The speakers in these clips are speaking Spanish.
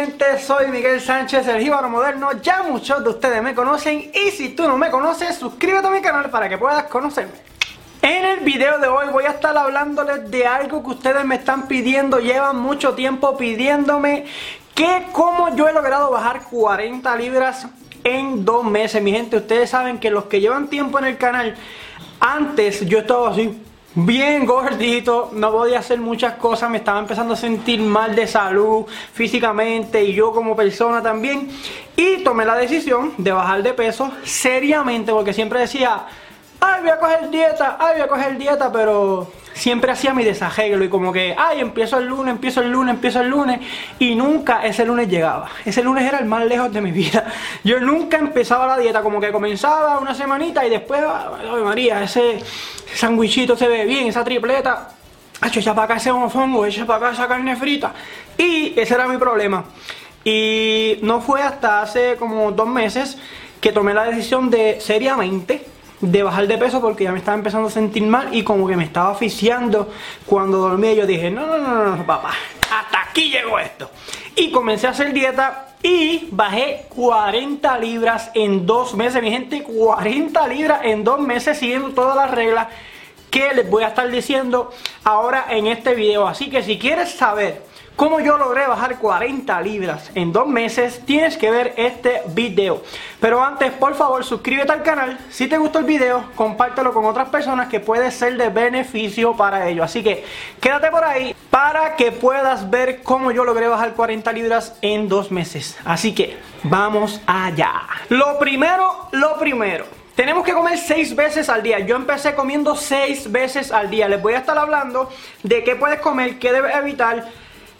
gente? Soy Miguel Sánchez, el Jíbaro Moderno. Ya muchos de ustedes me conocen y si tú no me conoces, suscríbete a mi canal para que puedas conocerme. En el video de hoy voy a estar hablándoles de algo que ustedes me están pidiendo, llevan mucho tiempo pidiéndome que cómo yo he logrado bajar 40 libras en dos meses. Mi gente, ustedes saben que los que llevan tiempo en el canal, antes yo estaba así, bien gordito, no podía hacer muchas cosas, me estaba empezando a sentir mal de salud físicamente y yo como persona también. Y tomé la decisión de bajar de peso seriamente porque siempre decía, ay voy a coger dieta, ay voy a coger dieta, pero siempre hacía mi desajeglo y como que, ay, empiezo el lunes, empiezo el lunes, empiezo el lunes y nunca ese lunes llegaba. Ese lunes era el más lejos de mi vida. Yo nunca empezaba la dieta, como que comenzaba una semanita y después, ay María, ese sandwichito se ve bien, esa tripleta, echa para acá ese mofongo, echa para acá esa carne frita. Y ese era mi problema. Y no fue hasta hace como dos meses que tomé la decisión de seriamente de bajar de peso porque ya me estaba empezando a sentir mal y como que me estaba asfixiando cuando dormía. Yo dije, no, no, no, no, papá, hasta aquí llegó esto. Y comencé a hacer dieta y bajé 40 libras en dos meses, mi gente, 40 libras en dos meses siguiendo todas las reglas que les voy a estar diciendo ahora en este video. Así que si quieres saber cómo yo logré bajar 40 libras en dos meses, tienes que ver este video. Pero antes, por favor, suscríbete al canal. Si te gustó el video, compártelo con otras personas que puede ser de beneficio para ellos. Así que quédate por ahí para que puedas ver cómo yo logré bajar 40 libras en dos meses. Así que vamos allá. Lo primero, lo primero. Tenemos que comer 6 veces al día. Yo empecé comiendo 6 veces al día. Les voy a estar hablando de qué puedes comer, qué debes evitar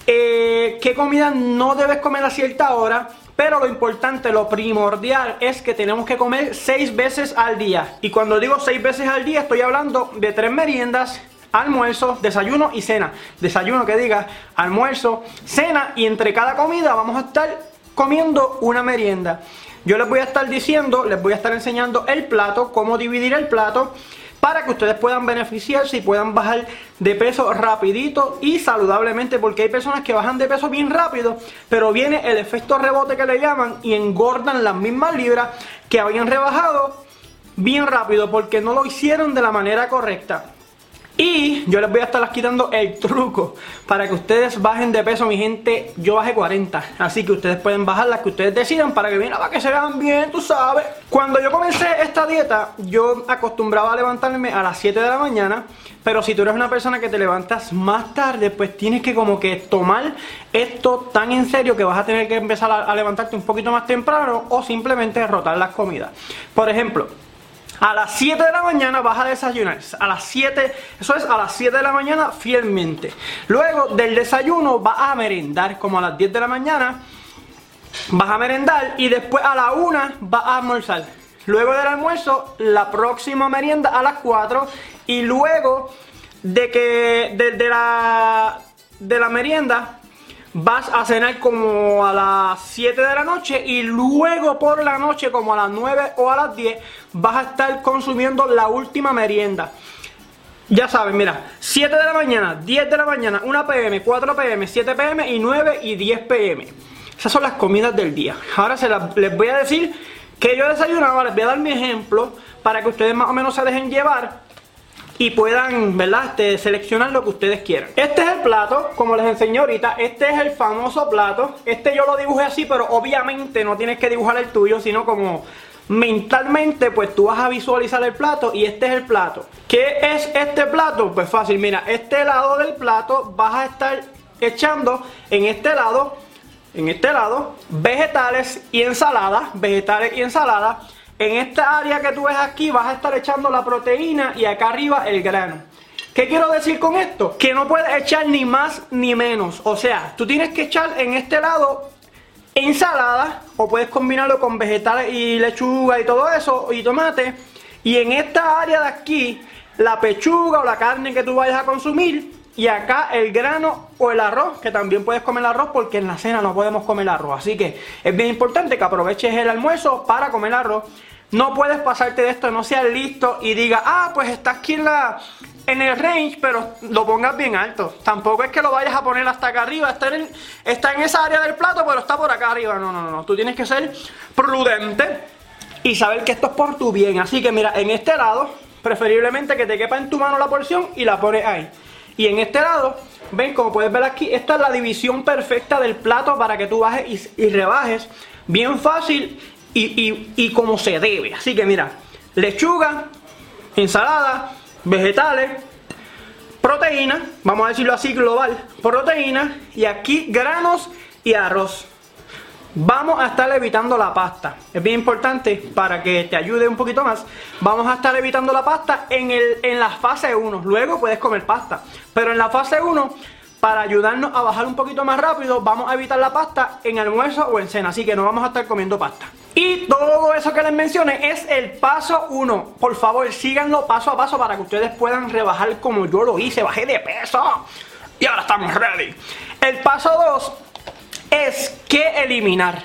eh, qué comida no debes comer a cierta hora. Pero lo importante, lo primordial es que tenemos que comer 6 veces al día. Y cuando digo 6 veces al día estoy hablando de 3 meriendas, almuerzo, desayuno y cena. Desayuno que diga almuerzo, cena y entre cada comida vamos a estar comiendo una merienda. Yo les voy a estar diciendo, les voy a estar enseñando el plato, cómo dividir el plato para que ustedes puedan beneficiarse y puedan bajar de peso rapidito y saludablemente porque hay personas que bajan de peso bien rápido pero viene el efecto rebote que le llaman y engordan las mismas libras que habían rebajado bien rápido porque no lo hicieron de la manera correcta y yo les voy a estar quitando el truco para que ustedes bajen de peso, mi gente. Yo bajé 40, así que ustedes pueden bajar las que ustedes decidan para que venga para que se vean bien, tú sabes. Cuando yo comencé esta dieta, yo acostumbraba a levantarme a las 7 de la mañana. Pero si tú eres una persona que te levantas más tarde, pues tienes que como que tomar esto tan en serio que vas a tener que empezar a, a levantarte un poquito más temprano o simplemente rotar las comidas. Por ejemplo, a las 7 de la mañana vas a desayunar. A las 7, eso es a las 7 de la mañana fielmente. Luego del desayuno vas a merendar como a las 10 de la mañana. Vas a merendar y después a la 1 vas a almorzar. Luego del almuerzo, la próxima merienda a las 4. Y luego de que desde la, de la merienda vas a cenar como a las 7 de la noche y luego por la noche como a las 9 o a las 10 vas a estar consumiendo la última merienda. Ya saben, mira, 7 de la mañana, 10 de la mañana, 1 pm, 4 pm, 7 pm y 9 y 10 pm. Esas son las comidas del día. Ahora se les voy a decir que yo desayunaba, les voy a dar mi ejemplo para que ustedes más o menos se dejen llevar y puedan, ¿verdad? Este, seleccionar lo que ustedes quieran. Este es el plato, como les enseñé ahorita, este es el famoso plato. Este yo lo dibujé así, pero obviamente no tienes que dibujar el tuyo, sino como mentalmente pues tú vas a visualizar el plato y este es el plato. ¿Qué es este plato? Pues fácil, mira, este lado del plato vas a estar echando en este lado, en este lado, vegetales y ensalada, vegetales y ensalada en esta área que tú ves aquí vas a estar echando la proteína y acá arriba el grano. ¿Qué quiero decir con esto? Que no puedes echar ni más ni menos. O sea, tú tienes que echar en este lado ensalada o puedes combinarlo con vegetales y lechuga y todo eso y tomate. Y en esta área de aquí, la pechuga o la carne que tú vayas a consumir y acá el grano o el arroz, que también puedes comer arroz porque en la cena no podemos comer arroz. Así que es bien importante que aproveches el almuerzo para comer arroz. no puedes pasarte de esto, no seas listo y diga, ah, pues está aquí en la en el range, pero lo pongas bien alto. Tampoco es que lo vayas a poner hasta acá arriba. Está en, está en esa área del plato, pero está por acá arriba. No, no, no. Tú tienes que ser prudente y saber que esto es por tu bien. Así que mira, en este lado, preferiblemente que te quepa en tu mano la porción y la pones ahí. Y en este lado, ven, como puedes ver aquí, esta es la división perfecta del plato para que tú bajes y, rebajes. Bien fácil y, y como se debe. Así que mira, lechuga, ensalada, vegetales, proteína, vamos a decirlo así global, proteína y aquí granos y arroz. Vamos a estar evitando la pasta. Es bien importante para que te ayude un poquito más. Vamos a estar evitando la pasta en, el, en la fase 1. Luego puedes comer pasta. Pero en la fase 1 para ayudarnos a bajar un poquito más rápido, vamos a evitar la pasta en almuerzo o en cena, así que no vamos a estar comiendo pasta. Y todo eso que les mencioné es el paso 1. Por favor, síganlo paso a paso para que ustedes puedan rebajar como yo lo hice, bajé de peso. Y ahora estamos ready. El paso 2 es que eliminar.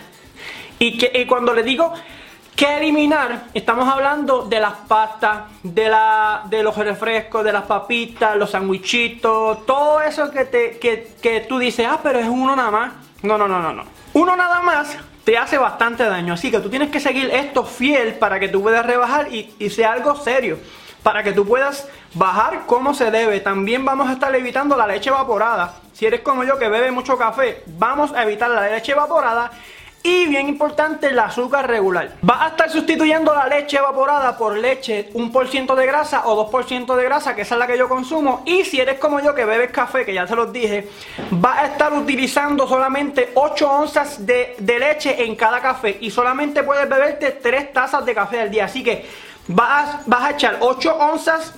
Y, que, y cuando les digo que eliminar, estamos hablando de las pastas, de, la, de los refrescos, de las papitas, los sandwichitos, todo eso que, te, que, tú dices, ah, pero es uno nada más. No, no, no, no, no. Uno nada más te hace bastante daño, así que tú tienes que seguir esto fiel para que tú puedas rebajar y, y sea algo serio para que tú puedas bajar como se debe. También vamos a estar evitando la leche evaporada. Si eres como yo que bebe mucho café, vamos a evitar la leche evaporada y bien importante, el azúcar regular. Va a estar sustituyendo la leche evaporada por leche 1% de grasa o 2% de grasa, que esa es la que yo consumo. Y si eres como yo que bebes café, que ya se los dije, va a estar utilizando solamente 8 onzas de, leche en cada café. Y solamente puedes beberte 3 tazas de café al día. Así que vas, vas a echar 8 onzas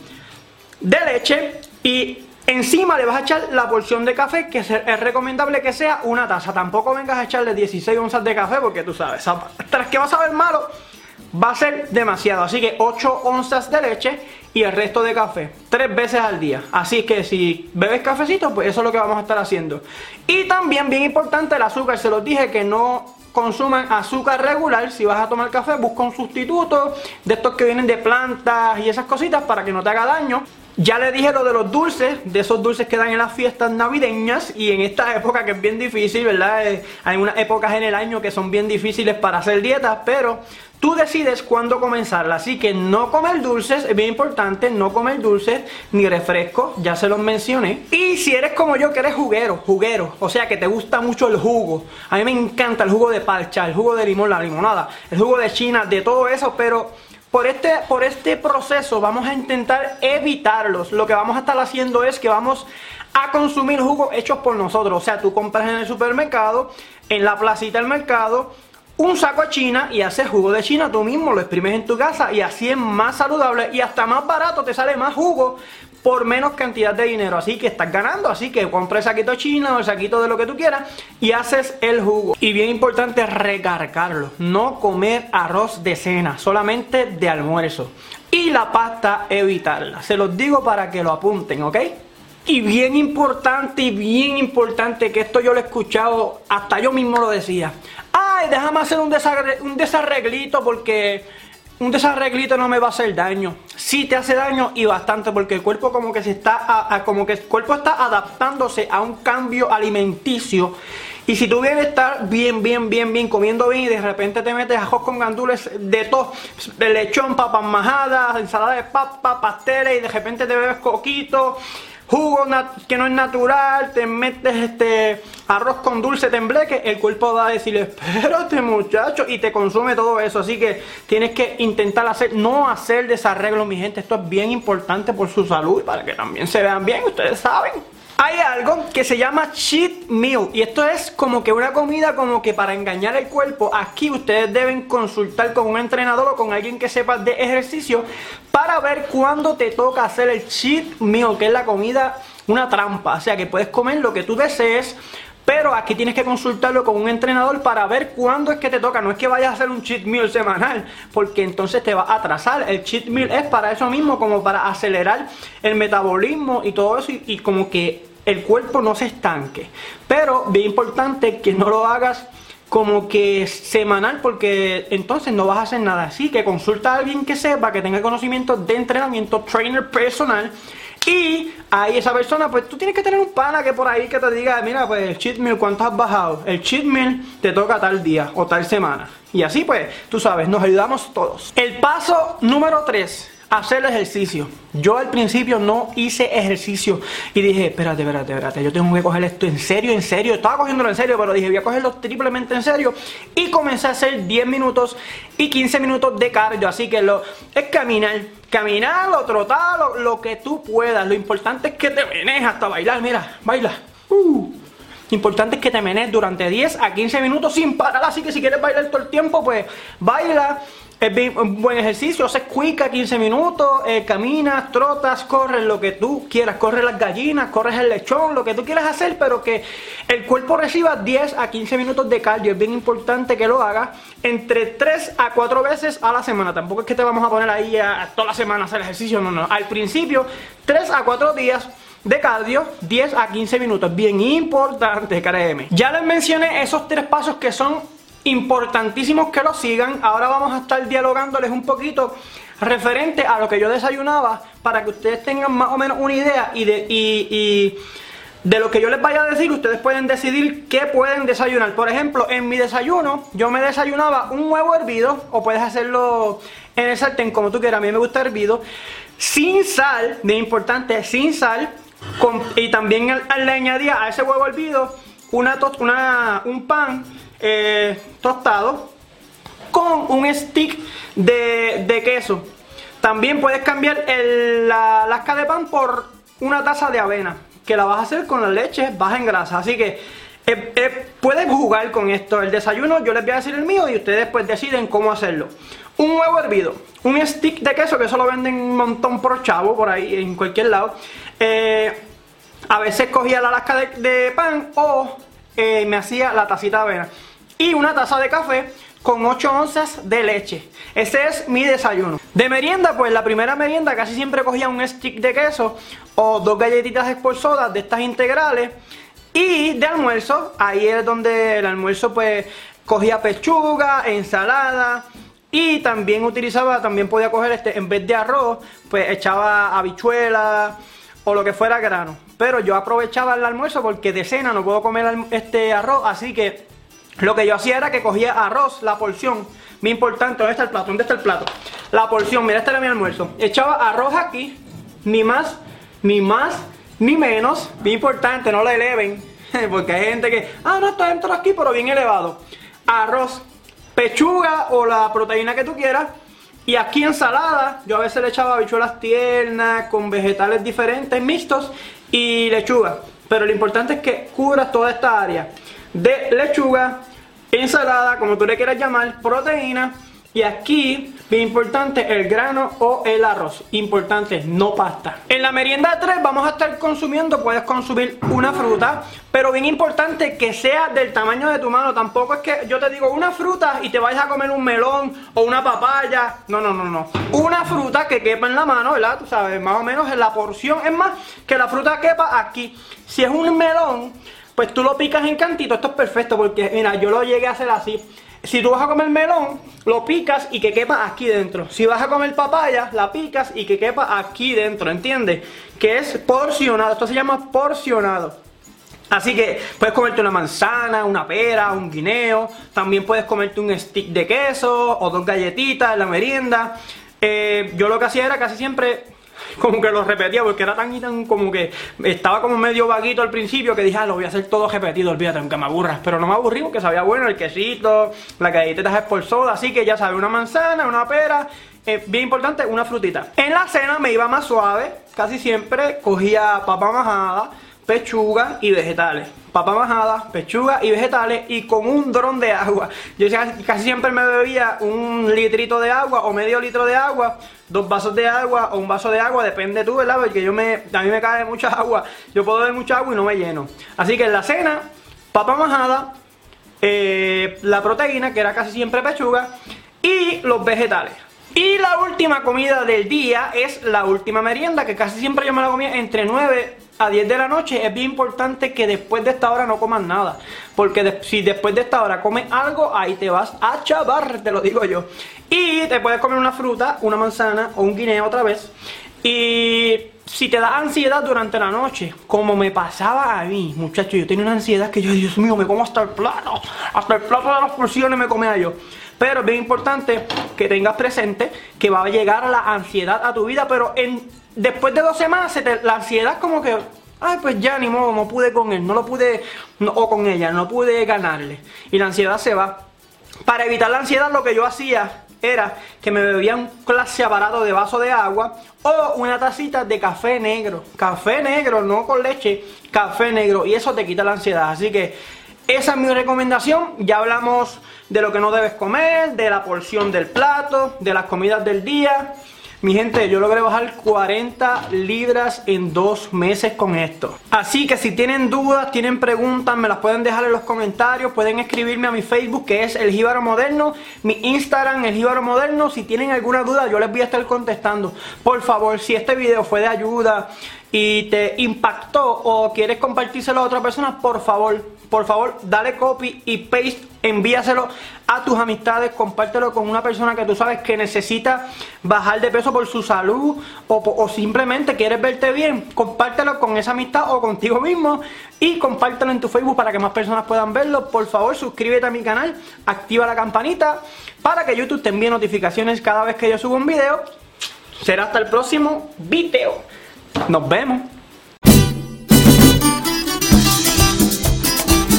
de leche y Encima le vas a echar la porción de café, que es recomendable que sea una taza. Tampoco vengas a echarle 16 onzas de café, porque tú sabes, tras que vas a ver malo, va a ser demasiado. Así que 8 onzas de leche y el resto de café, tres veces al día. Así que si bebes cafecito, pues eso es lo que vamos a estar haciendo. Y también, bien importante, el azúcar. Se los dije que no consuman azúcar regular. Si vas a tomar café, busca un sustituto de estos que vienen de plantas y esas cositas para que no te haga daño. Ya le dije lo de los dulces, de esos dulces que dan en las fiestas navideñas y en esta época que es bien difícil, ¿verdad? Eh, hay unas épocas en el año que son bien difíciles para hacer dietas, pero tú decides cuándo comenzarla. Así que no comer dulces, es bien importante, no comer dulces ni refrescos, ya se los mencioné. Y si eres como yo que eres juguero, juguero, o sea que te gusta mucho el jugo. A mí me encanta el jugo de parcha, el jugo de limón, la limonada, el jugo de china, de todo eso, pero por este, por este proceso vamos a intentar evitarlos. Lo que vamos a estar haciendo es que vamos a consumir jugos hechos por nosotros. O sea, tú compras en el supermercado, en la placita del mercado, un saco de China y haces jugo de China tú mismo, lo exprimes en tu casa y así es más saludable y hasta más barato, te sale más jugo por menos cantidad de dinero. Así que estás ganando. Así que compra el saquito chino o el saquito de lo que tú quieras y haces el jugo. Y bien importante recargarlo. No comer arroz de cena, solamente de almuerzo. Y la pasta evitarla. Se los digo para que lo apunten, ¿ok? Y bien importante y bien importante que esto yo lo he escuchado, hasta yo mismo lo decía. Ay, déjame hacer un, un desarreglito porque un desarreglito no me va a hacer daño. Sí te hace daño y bastante porque el cuerpo como que se está como que el cuerpo está adaptándose a un cambio alimenticio. Y si tú vienes a estar bien, bien, bien, bien comiendo bien y de repente te metes ajos con gandules de todo, lechón, papas majadas, ensalada de papa, pasteles y de repente te bebes coquito jugo que no es natural, te metes este arroz con dulce tembleque, el cuerpo va a decir, espérate muchacho, y te consume todo eso. Así que tienes que intentar hacer, no hacer desarreglo, mi gente. Esto es bien importante por su salud para que también se vean bien, ustedes saben. Hay algo que se llama cheat meal y esto es como que una comida como que para engañar el cuerpo. Aquí ustedes deben consultar con un entrenador o con alguien que sepa de ejercicio para ver cuándo te toca hacer el cheat meal, que es la comida, una trampa. O sea que puedes comer lo que tú desees, pero aquí tienes que consultarlo con un entrenador para ver cuándo es que te toca. No es que vayas a hacer un cheat meal semanal, porque entonces te va a atrasar. El cheat meal es para eso mismo, como para acelerar el metabolismo y todo eso, y, como que el cuerpo no se estanque. Pero bien importante que no lo hagas como que semanal porque entonces no vas a hacer nada así que consulta a alguien que sepa que tenga conocimiento de entrenamiento trainer personal y ahí esa persona pues tú tienes que tener un pana que por ahí que te diga mira pues el cheat meal cuánto has bajado el cheat meal te toca tal día o tal semana y así pues tú sabes nos ayudamos todos. El paso número 3 hacer ejercicio. Yo al principio no hice ejercicio y dije, espérate, espérate, espérate, yo tengo que coger esto en serio, en serio. Estaba cogiéndolo en serio, pero dije, voy a cogerlo triplemente en serio. Y comencé a hacer 10 minutos y 15 minutos de cardio. Así que lo es caminar, caminar o trotar, lo, que tú puedas. Lo importante es que te menes hasta bailar. Mira, baila. Uh. Importante es que te menes durante 10 a 15 minutos sin parar. Así que si quieres bailar todo el tiempo, pues baila es bien, un buen ejercicio, haces cuica 15 minutos, eh, caminas, trotas, corres lo que tú quieras, corres las gallinas, corres el lechón, lo que tú quieras hacer, pero que el cuerpo reciba 10 a 15 minutos de cardio. Es bien importante que lo hagas entre 3 a 4 veces a la semana. Tampoco es que te vamos a poner ahí a, toda la semana a hacer ejercicio, no, no. Al principio, 3 a 4 días de cardio, 10 a 15 minutos. Bien importante, créeme. Ya les mencioné esos tres pasos que son importantísimos que lo sigan. Ahora vamos a estar dialogándoles un poquito referente a lo que yo desayunaba para que ustedes tengan más o menos una idea y de, y, de lo que yo les vaya a decir, ustedes pueden decidir qué pueden desayunar. Por ejemplo, en mi desayuno yo me desayunaba un huevo hervido o puedes hacerlo en el sartén como tú quieras. A mí me gusta hervido. Sin sal, de importante, sin sal. y también le añadía a ese huevo hervido una, una, un pan eh, tostado con un stick de, queso. También puedes cambiar la lasca de pan por una taza de avena, que la vas a hacer con la leche baja en grasa. Así que eh, eh, puedes jugar con esto. El desayuno yo les voy a decir el mío y ustedes pues deciden cómo hacerlo. Un huevo hervido, un stick de queso, que eso lo venden un montón por chavo, por ahí, en cualquier lado. a veces cogía la lasca de, de pan o me hacía la tacita de avena y una taza de café con 8 onzas de leche. Ese es mi desayuno. De merienda, pues la primera merienda casi siempre cogía un stick de queso o dos galletitas soda de estas integrales. Y de almuerzo, ahí es donde el almuerzo pues cogía pechuga, ensalada y también utilizaba, también podía coger este, en vez de arroz, pues echaba habichuela o lo que fuera grano. Pero yo aprovechaba el almuerzo porque de cena no puedo comer este arroz, así que lo que yo hacía era que cogía arroz, la porción, muy importante, ¿dónde está el plato? ¿Dónde está el plato? La porción, mira, este era mi almuerzo. Echaba arroz aquí, ni más, ni más, ni menos. Muy importante, no lo eleven, porque hay gente que, ah, no, está dentro aquí, pero bien elevado. Arroz, pechuga o la proteína que tú quieras. Y aquí ensalada, yo a veces le echaba habichuelas tiernas con vegetales diferentes, mixtos y lechuga. Pero lo importante es que cubras toda esta área de lechuga, ensalada, como tú le quieras llamar, proteína. Y aquí, bien importante, el grano o el arroz. Importante, no pasta. En la merienda 3 vamos a estar consumiendo, puedes consumir una fruta, pero bien importante que sea del tamaño de tu mano. Tampoco es que yo te digo una fruta y te vayas a comer un melón o una papaya. No, no, no, no. Una fruta que quepa en la mano, ¿verdad? Tú sabes, más o menos en la porción. Es más, que la fruta quepa aquí. Si es un melón, pues tú lo picas en cantito, esto es perfecto porque mira, yo lo llegué a hacer así. Si tú vas a comer melón, lo picas y que quepa aquí dentro. Si vas a comer papaya, la picas y que quepa aquí dentro, ¿entiendes? Que es porcionado, esto se llama porcionado. Así que puedes comerte una manzana, una pera, un guineo. También puedes comerte un stick de queso o dos galletitas en la merienda. Eh, yo lo que hacía era casi siempre como que lo repetía porque era tan y tan como que estaba como medio vaguito al principio que dije, ah, lo voy a hacer todo repetido, olvídate, aunque me aburras. Pero no me aburrí porque sabía bueno el quesito, la galletita es por soda, así que ya sabes, una manzana, una pera, eh, bien importante, una frutita. En la cena me iba más suave, casi siempre cogía papa majada, pechuga y vegetales. Papa majada, pechuga y vegetales y con un dron de agua. Yo casi siempre me bebía un litrito de agua o medio litro de agua, dos vasos de agua o un vaso de agua, depende tú, ¿verdad? Porque yo me, a mí me cae mucha agua, yo puedo beber mucha agua y no me lleno. Así que en la cena, papa majada, eh, la proteína, que era casi siempre pechuga, y los vegetales. Y la última comida del día es la última merienda, que casi siempre yo me la comía entre 9 a 10 de la noche es bien importante que después de esta hora no comas nada. Porque si después de esta hora comes algo, ahí te vas a chavar, te lo digo yo. Y te puedes comer una fruta, una manzana o un guineo otra vez. Y si te da ansiedad durante la noche, como me pasaba a mí, muchachos, yo tenía una ansiedad que yo, Dios mío, me como hasta el plato, hasta el plato de las porciones me comía yo. Pero es bien importante que tengas presente que va a llegar la ansiedad a tu vida, pero en, después de dos semanas la ansiedad como que, ay, pues ya ni modo, no pude con él, no lo pude, o con ella, no pude ganarle. Y la ansiedad se va. Para evitar la ansiedad lo que yo hacía era que me bebía un clase aparato de vaso de agua o una tacita de café negro. Café negro, no con leche, café negro. Y eso te quita la ansiedad. Así que esa es mi recomendación. Ya hablamos de lo que no debes comer, de la porción del plato, de las comidas del día. Mi gente, yo logré bajar 40 libras en dos meses con esto. Así que si tienen dudas, tienen preguntas, me las pueden dejar en los comentarios. Pueden escribirme a mi Facebook, que es El Jíbaro Moderno. Mi Instagram, El Jíbaro Moderno. Si tienen alguna duda, yo les voy a estar contestando. Por favor, si este video fue de ayuda y te impactó o quieres compartírselo a otra persona, por favor, por favor, dale copy y paste, envíaselo a tus amistades, compártelo con una persona que tú sabes que necesita bajar de peso por su salud o, simplemente quieres verte bien, compártelo con esa amistad o contigo mismo y compártelo en tu Facebook para que más personas puedan verlo. Por favor, suscríbete a mi canal, activa la campanita para que YouTube te envíe notificaciones cada vez que yo subo un video. Será hasta el próximo video. Nos vemos.